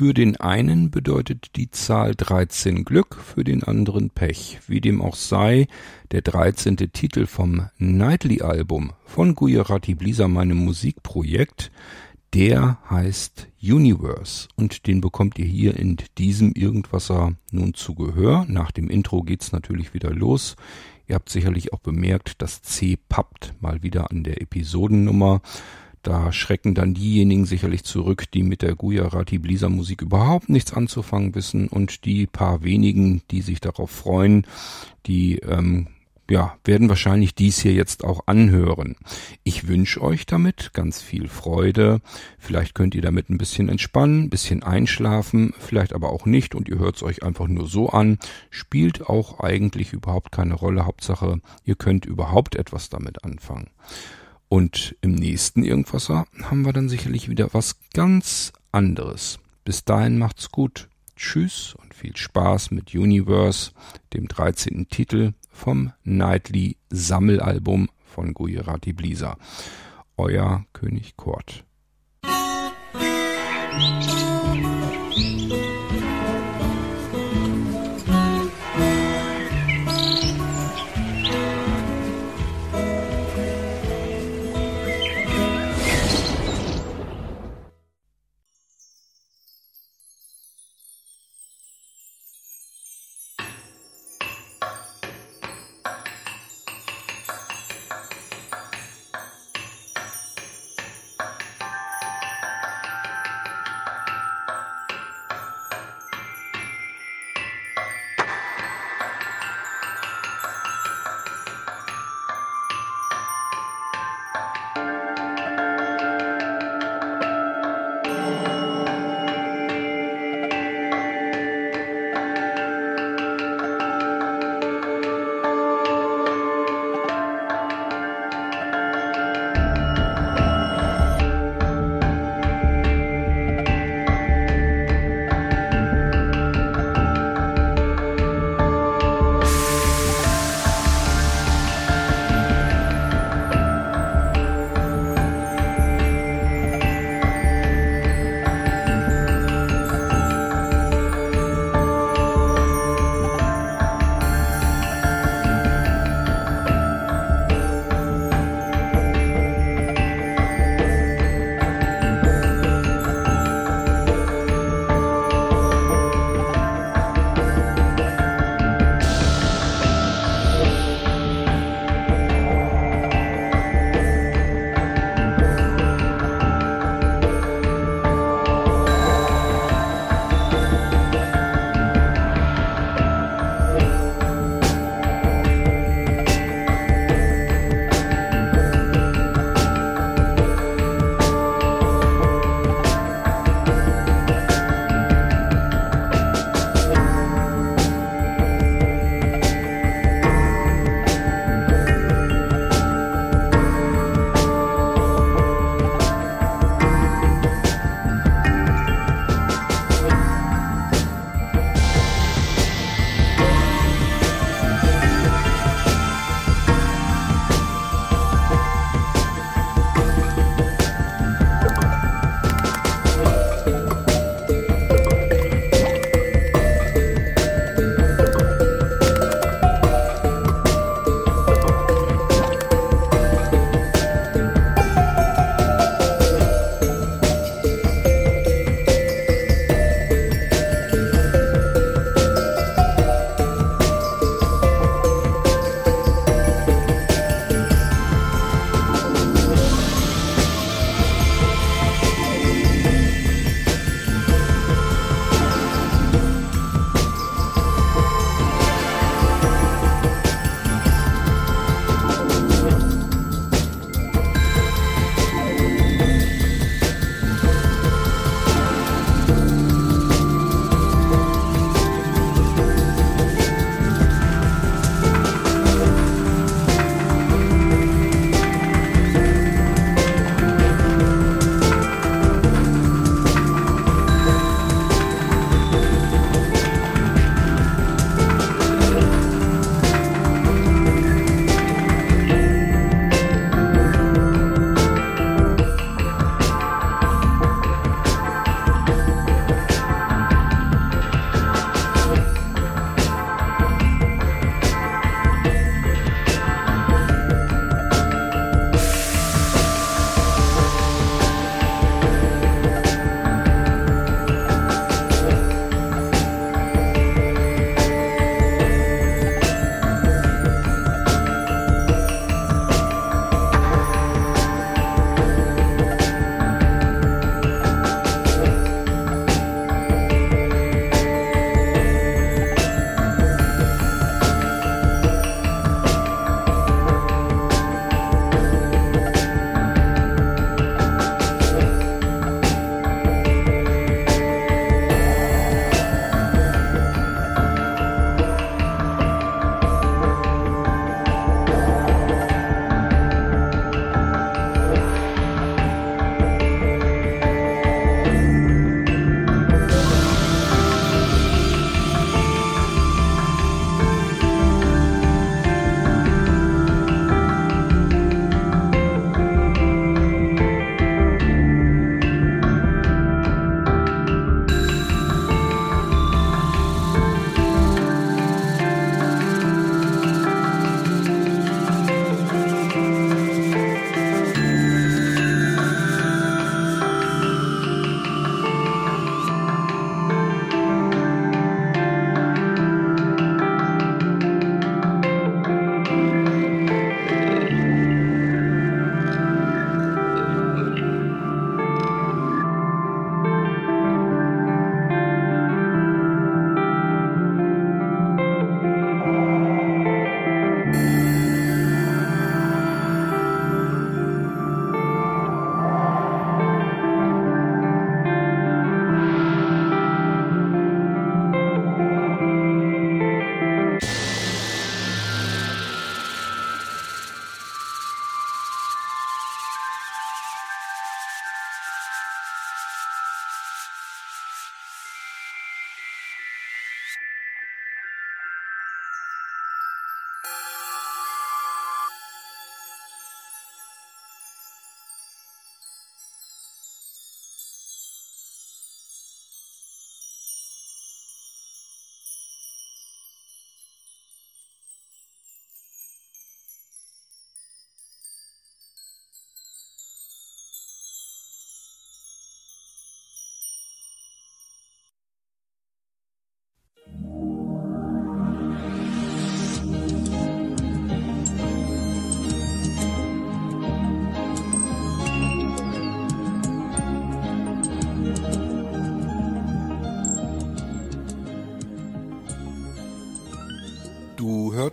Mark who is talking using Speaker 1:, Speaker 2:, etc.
Speaker 1: Für den einen bedeutet die Zahl 13 Glück, für den anderen Pech. Wie dem auch sei, der 13. Titel vom Nightly-Album von Gujarati Blisa, meinem Musikprojekt, der heißt Universe und den bekommt ihr hier in diesem Irgendwasser nun zu Gehör. Nach dem Intro geht's natürlich wieder los. Ihr habt sicherlich auch bemerkt, das C pappt mal wieder an der Episodennummer. Da schrecken dann diejenigen sicherlich zurück, die mit der Gujarati Blisa Musik überhaupt nichts anzufangen wissen und die paar wenigen, die sich darauf freuen, die ähm, ja, werden wahrscheinlich dies hier jetzt auch anhören. Ich wünsche euch damit ganz viel Freude. Vielleicht könnt ihr damit ein bisschen entspannen, ein bisschen einschlafen, vielleicht aber auch nicht und ihr hört es euch einfach nur so an. Spielt auch eigentlich überhaupt keine Rolle. Hauptsache, ihr könnt überhaupt etwas damit anfangen. Und im nächsten Irgendwasser haben wir dann sicherlich wieder was ganz anderes. Bis dahin macht's gut. Tschüss und viel Spaß mit Universe, dem 13. Titel vom Nightly Sammelalbum von Gujarati Blisa. Euer König Kurt.